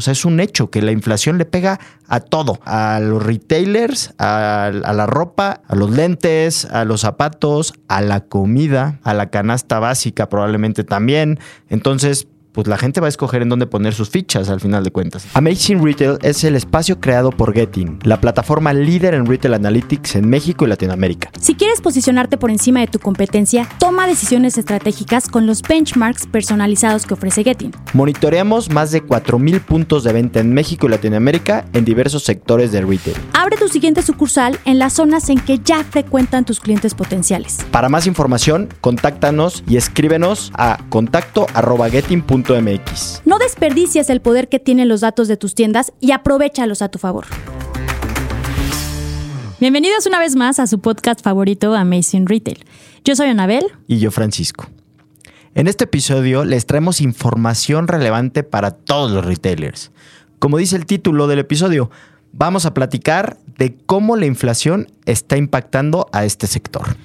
O sea, es un hecho que la inflación le pega a todo, a los retailers, a, a la ropa, a los lentes, a los zapatos, a la comida, a la canasta básica probablemente también. Entonces, pues la gente va a escoger en dónde poner sus fichas al final de cuentas. Amazing Retail es el espacio creado por Getting, la plataforma líder en retail analytics en México y Latinoamérica. Si quieres posicionarte por encima de tu competencia, toma decisiones estratégicas con los benchmarks personalizados que ofrece Getting. Monitoreamos más de 4.000 puntos de venta en México y Latinoamérica en diversos sectores de retail. Abre tu siguiente sucursal en las zonas en que ya frecuentan tus clientes potenciales. Para más información, contáctanos y escríbenos a contacto.getting.com MX. No desperdicies el poder que tienen los datos de tus tiendas y aprovechalos a tu favor. Bienvenidos una vez más a su podcast favorito Amazing Retail. Yo soy Anabel. Y yo Francisco. En este episodio les traemos información relevante para todos los retailers. Como dice el título del episodio, vamos a platicar de cómo la inflación está impactando a este sector.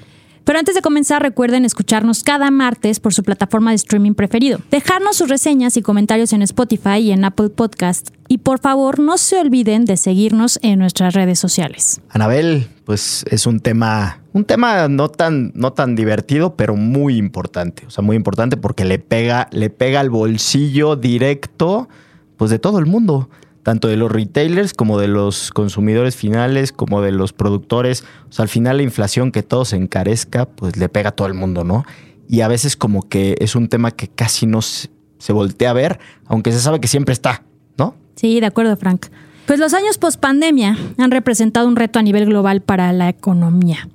Pero antes de comenzar, recuerden escucharnos cada martes por su plataforma de streaming preferido. Dejarnos sus reseñas y comentarios en Spotify y en Apple Podcast. Y por favor, no se olviden de seguirnos en nuestras redes sociales. Anabel, pues es un tema, un tema no tan, no tan divertido, pero muy importante. O sea, muy importante porque le pega, le pega al bolsillo directo, pues de todo el mundo tanto de los retailers como de los consumidores finales, como de los productores. O sea, al final la inflación que todo se encarezca, pues le pega a todo el mundo, ¿no? Y a veces como que es un tema que casi no se, voltea a ver, aunque se sabe que siempre está, ¿no? Sí, de acuerdo, Frank. Pues los años post pandemia han representado un reto a nivel global para la economía.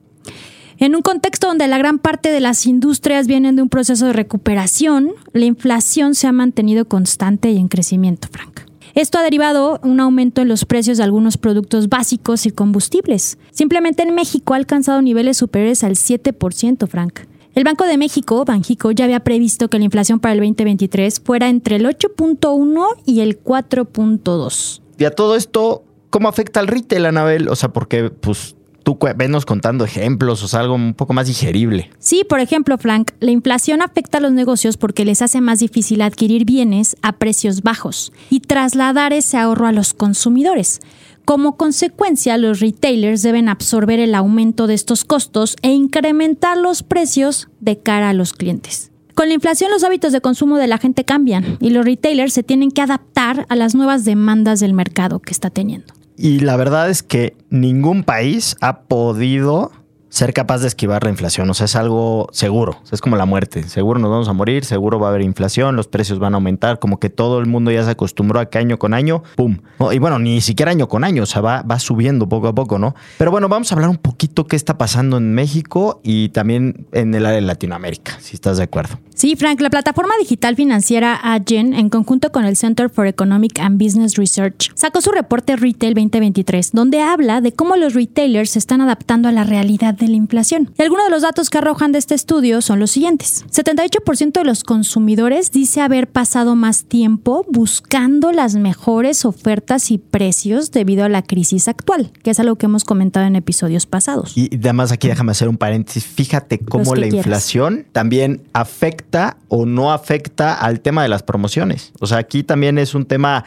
En un contexto donde la gran parte de las industrias vienen de un proceso de recuperación, la inflación se ha mantenido constante y en crecimiento, Frank. Esto ha derivado un aumento en los precios de algunos productos básicos y combustibles. Simplemente en México ha alcanzado niveles superiores al 7%, Frank. El Banco de México, Banjico, ya había previsto que la inflación para el 2023 fuera entre el 8.1 y el 4.2. Y a todo esto, ¿cómo afecta al retail, Anabel? O sea, porque pues tú venos contando ejemplos o algo un poco más digerible. Sí, por ejemplo, Frank, la inflación afecta a los negocios porque les hace más difícil adquirir bienes a precios bajos y trasladar ese ahorro a los consumidores. Como consecuencia, los retailers deben absorber el aumento de estos costos e incrementar los precios de cara a los clientes. Con la inflación los hábitos de consumo de la gente cambian y los retailers se tienen que adaptar a las nuevas demandas del mercado que está teniendo. Y la verdad es que ningún país ha podido ser capaz de esquivar la inflación. O sea, es algo seguro. es como la muerte. Seguro nos vamos a morir, seguro va a haber inflación, los precios van a aumentar. Como que todo el mundo ya se acostumbró a que año con año, ¡pum! Y bueno, ni siquiera año con año, o sea, va, va subiendo poco a poco, ¿no? Pero bueno, vamos a hablar un poquito qué está pasando en México y también en el área de Latinoamérica, si estás de acuerdo. Sí, Frank, la plataforma digital financiera Agen, en conjunto con el Center for Economic and Business Research, sacó su reporte Retail 2023, donde habla de cómo los retailers se están adaptando a la realidad de la inflación. Y algunos de los datos que arrojan de este estudio son los siguientes. 78% de los consumidores dice haber pasado más tiempo buscando las mejores ofertas y precios debido a la crisis actual, que es algo que hemos comentado en episodios pasados. Y además aquí déjame hacer un paréntesis. Fíjate cómo la inflación también afecta o no afecta al tema de las promociones. O sea, aquí también es un tema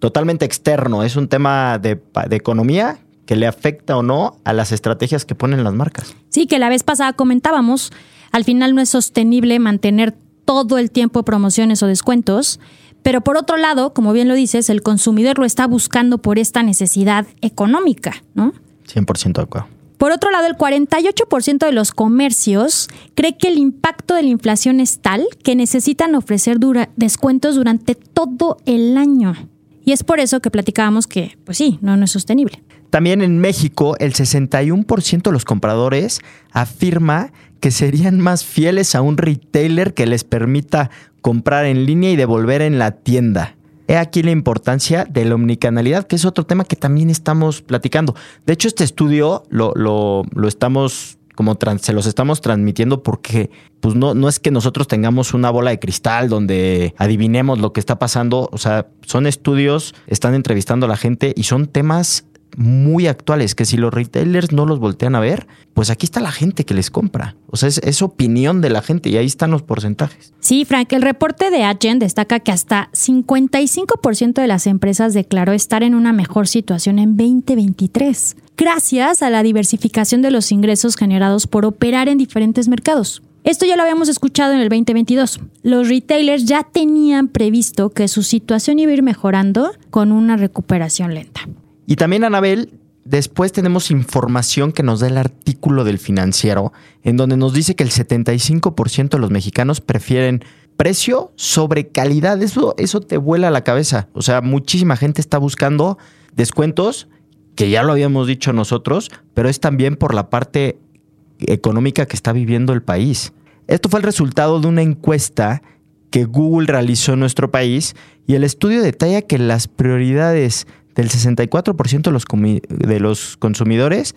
totalmente externo, es un tema de, de economía que le afecta o no a las estrategias que ponen las marcas. Sí, que la vez pasada comentábamos, al final no es sostenible mantener todo el tiempo promociones o descuentos, pero por otro lado, como bien lo dices, el consumidor lo está buscando por esta necesidad económica, ¿no? 100% de acuerdo. Por otro lado, el 48% de los comercios cree que el impacto de la inflación es tal que necesitan ofrecer descuentos durante todo el año. Y es por eso que platicábamos que, pues sí, no, no es sostenible. También en México, el 61% de los compradores afirma que serían más fieles a un retailer que les permita comprar en línea y devolver en la tienda. He aquí la importancia de la omnicanalidad, que es otro tema que también estamos platicando. De hecho, este estudio lo, lo, lo estamos como se los estamos transmitiendo porque pues no, no es que nosotros tengamos una bola de cristal donde adivinemos lo que está pasando. O sea, son estudios, están entrevistando a la gente y son temas muy actuales que si los retailers no los voltean a ver, pues aquí está la gente que les compra. O sea, es, opinión de la gente y ahí están los porcentajes. Sí, Frank, el reporte de Agen destaca que hasta 55% de las empresas declaró estar en una mejor situación en 2023, gracias a la diversificación de los ingresos generados por operar en diferentes mercados. Esto ya lo habíamos escuchado en el 2022. Los retailers ya tenían previsto que su situación iba a ir mejorando con una recuperación lenta. Y también, Anabel, después tenemos información que nos da el artículo del financiero, en donde nos dice que el 75% de los mexicanos prefieren precio sobre calidad. Eso, eso te vuela la cabeza. O sea, muchísima gente está buscando descuentos, que ya lo habíamos dicho nosotros, pero es también por la parte económica que está viviendo el país. Esto fue el resultado de una encuesta que Google realizó en nuestro país y el estudio detalla que las prioridades del 64% de los, de los consumidores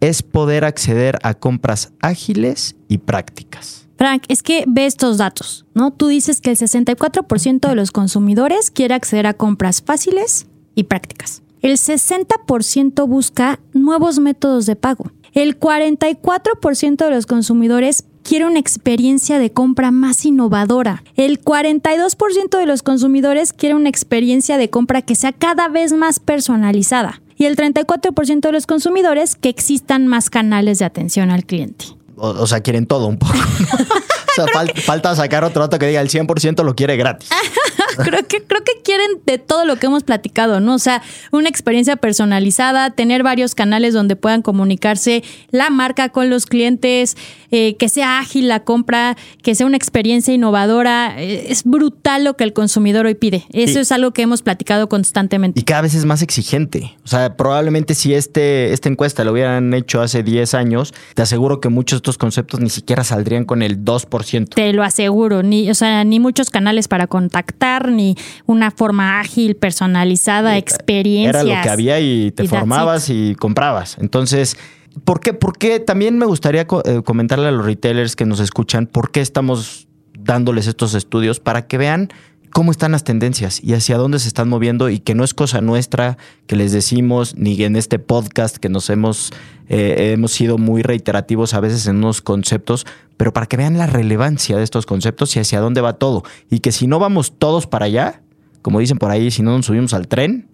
es poder acceder a compras ágiles y prácticas. Frank, es que ve estos datos, ¿no? Tú dices que el 64% de los consumidores quiere acceder a compras fáciles y prácticas. El 60% busca nuevos métodos de pago. El 44% de los consumidores quiere una experiencia de compra más innovadora. El 42% de los consumidores quiere una experiencia de compra que sea cada vez más personalizada. Y el 34% de los consumidores que existan más canales de atención al cliente. O, sea, quieren todo un poco. o sea, falta sacar otro dato que diga el 100% lo quiere gratis. creo, que, creo que quieren de todo lo que hemos platicado, ¿no? O sea, una experiencia personalizada, tener varios canales donde puedan comunicarse la marca con los clientes, eh, que sea ágil la compra, que sea una experiencia innovadora. Eh, es brutal lo que el consumidor hoy pide. Eso es algo que hemos platicado constantemente. Y cada vez es más exigente. O sea, probablemente si este, esta encuesta lo hubieran hecho hace 10 años, te aseguro que muchos de estos conceptos ni siquiera saldrían con el 2%. Te lo aseguro. Ni, o sea, ni muchos canales para contactar ni una forma ágil, personalizada, experiencia. Era lo que había y te formabas y comprabas. Entonces, ¿por qué? ¿por qué? También me gustaría eh, comentarle a los retailers que nos escuchan por qué estamos dándoles estos estudios para que vean cómo están las tendencias y hacia dónde se están moviendo y que no es cosa nuestra que les decimos ni en este podcast que nos hemos eh, hemos sido muy reiterativos a veces en unos conceptos, pero para que vean la relevancia de estos conceptos y hacia dónde va todo y que si no vamos todos para allá, como dicen por ahí, si no nos subimos al tren,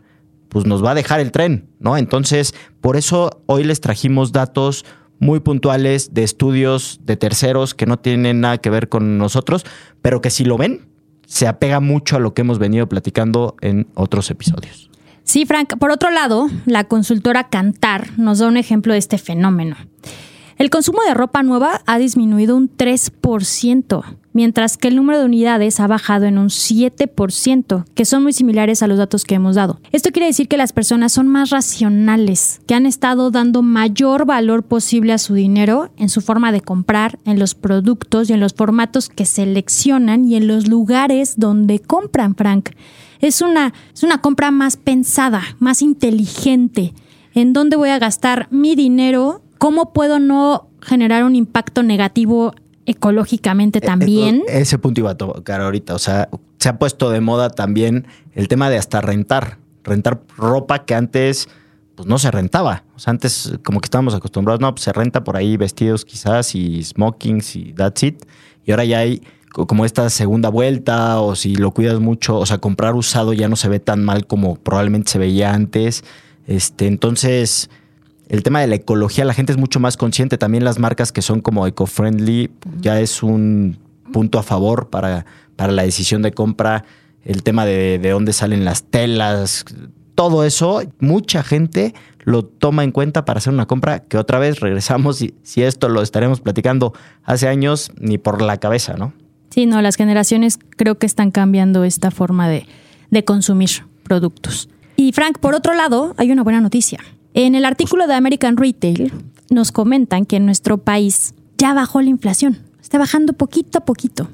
pues nos va a dejar el tren, ¿no? Entonces, por eso hoy les trajimos datos muy puntuales de estudios de terceros que no tienen nada que ver con nosotros, pero que si lo ven, se apega mucho a lo que hemos venido platicando en otros episodios. Sí, Frank. Por otro lado, la consultora Cantar nos da un ejemplo de este fenómeno. El consumo de ropa nueva ha disminuido un 3%, mientras que el número de unidades ha bajado en un 7%, que son muy similares a los datos que hemos dado. Esto quiere decir que las personas son más racionales, que han estado dando mayor valor posible a su dinero en su forma de comprar, en los productos y en los formatos que seleccionan y en los lugares donde compran, Frank. Es una, es una compra más pensada, más inteligente. ¿En dónde voy a gastar mi dinero? ¿Cómo puedo no generar un impacto negativo ecológicamente eh, eh, también? Ese punto iba a tocar ahorita. O sea, se ha puesto de moda también el tema de hasta rentar. Rentar ropa que antes pues no se rentaba. O sea, antes como que estábamos acostumbrados, no, pues se renta por ahí vestidos quizás y smokings y that's it. Y ahora ya hay como esta segunda vuelta o si lo cuidas mucho, o sea, comprar usado ya no se ve tan mal como probablemente se veía antes. Este, entonces, el tema de la ecología, la gente es mucho más consciente. También las marcas que son como eco-friendly ya es un punto a favor para, para la decisión de compra. El tema de, de dónde salen las telas, todo eso, mucha gente lo toma en cuenta para hacer una compra que otra vez regresamos y si esto lo estaremos platicando hace años, ni por la cabeza, ¿no? Sí, no, las generaciones creo que están cambiando esta forma de, de consumir productos. Y Frank, por otro lado, hay una buena noticia. En el artículo de American Retail nos comentan que en nuestro país ya bajó la inflación. Está bajando poquito a poquito.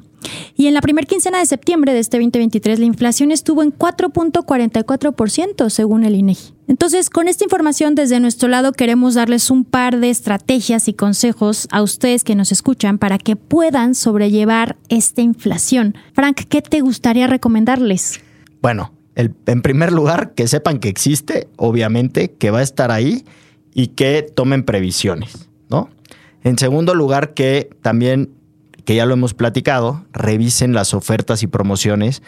Y en la primera quincena de septiembre de este 2023, la inflación estuvo en 4.44% según el INEGI. Entonces, con esta información desde nuestro lado queremos darles un par de estrategias y consejos a ustedes que nos escuchan para que puedan sobrellevar esta inflación. Frank, ¿qué te gustaría recomendarles? Bueno, en primer lugar, que sepan que existe, obviamente, que va a estar ahí y que tomen previsiones, ¿no? En segundo lugar, que también, que ya lo hemos platicado, revisen las ofertas y promociones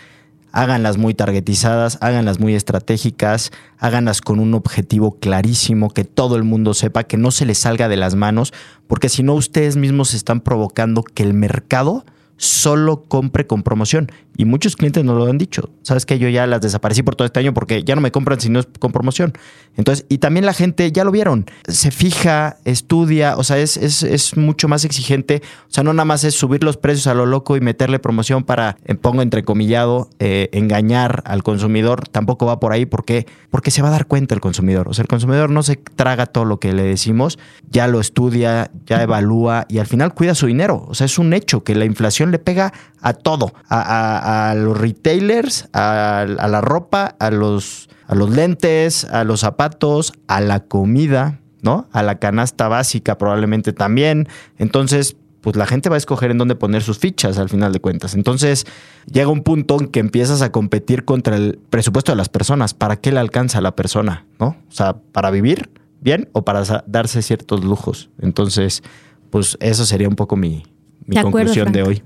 háganlas muy targetizadas, háganlas muy estratégicas, háganlas con un objetivo clarísimo, que todo el mundo sepa, que no se les salga de las manos, porque si no ustedes mismos están provocando que el mercado solo compre con promoción. Y muchos clientes nos lo han dicho. Sabes que yo ya las desaparecí por todo este año porque ya no me compran si no es con promoción. Entonces, y también la gente, ya lo vieron, se fija, estudia, o sea, es, es, mucho más exigente. O sea, no nada más es subir los precios a lo loco y meterle promoción para, eh, pongo entrecomillado, eh, engañar al consumidor. Tampoco va por ahí porque, porque se va a dar cuenta el consumidor. O sea, el consumidor no se traga todo lo que le decimos, ya lo estudia, ya evalúa y al final cuida su dinero. O sea, es un hecho que la inflación le pega a todo, a, los retailers, a, la ropa, a los, a los lentes, a los zapatos, a la comida, ¿no? A la canasta básica probablemente también. Entonces, pues la gente va a escoger en dónde poner sus fichas al final de cuentas. Entonces, llega un punto en que empiezas a competir contra el presupuesto de las personas. ¿Para qué le alcanza a la persona? ¿No? O sea, ¿para vivir bien o para darse ciertos lujos? Entonces, pues eso sería un poco mi, conclusión de hoy.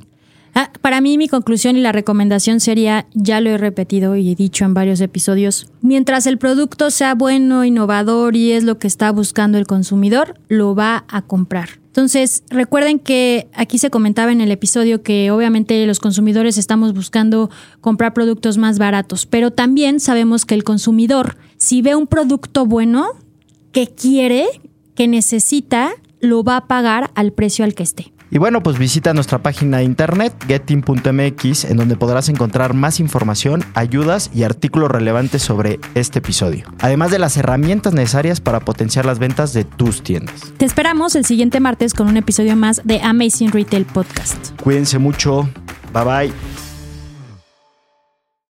Ah, para mí mi conclusión y la recomendación sería, ya lo he repetido y he dicho en varios episodios, mientras el producto sea bueno, innovador y es lo que está buscando el consumidor, lo va a comprar. Entonces, recuerden que aquí se comentaba en el episodio que obviamente los consumidores estamos buscando comprar productos más baratos, pero también sabemos que el consumidor, si ve un producto bueno, que quiere, que necesita, lo va a pagar al precio al que esté. Y bueno, pues visita nuestra página de internet getting.mx en donde podrás encontrar más información, ayudas y artículos relevantes sobre este episodio, además de las herramientas necesarias para potenciar las ventas de tus tiendas. Te esperamos el siguiente martes con un episodio más de Amazing Retail Podcast. Cuídense mucho. Bye bye.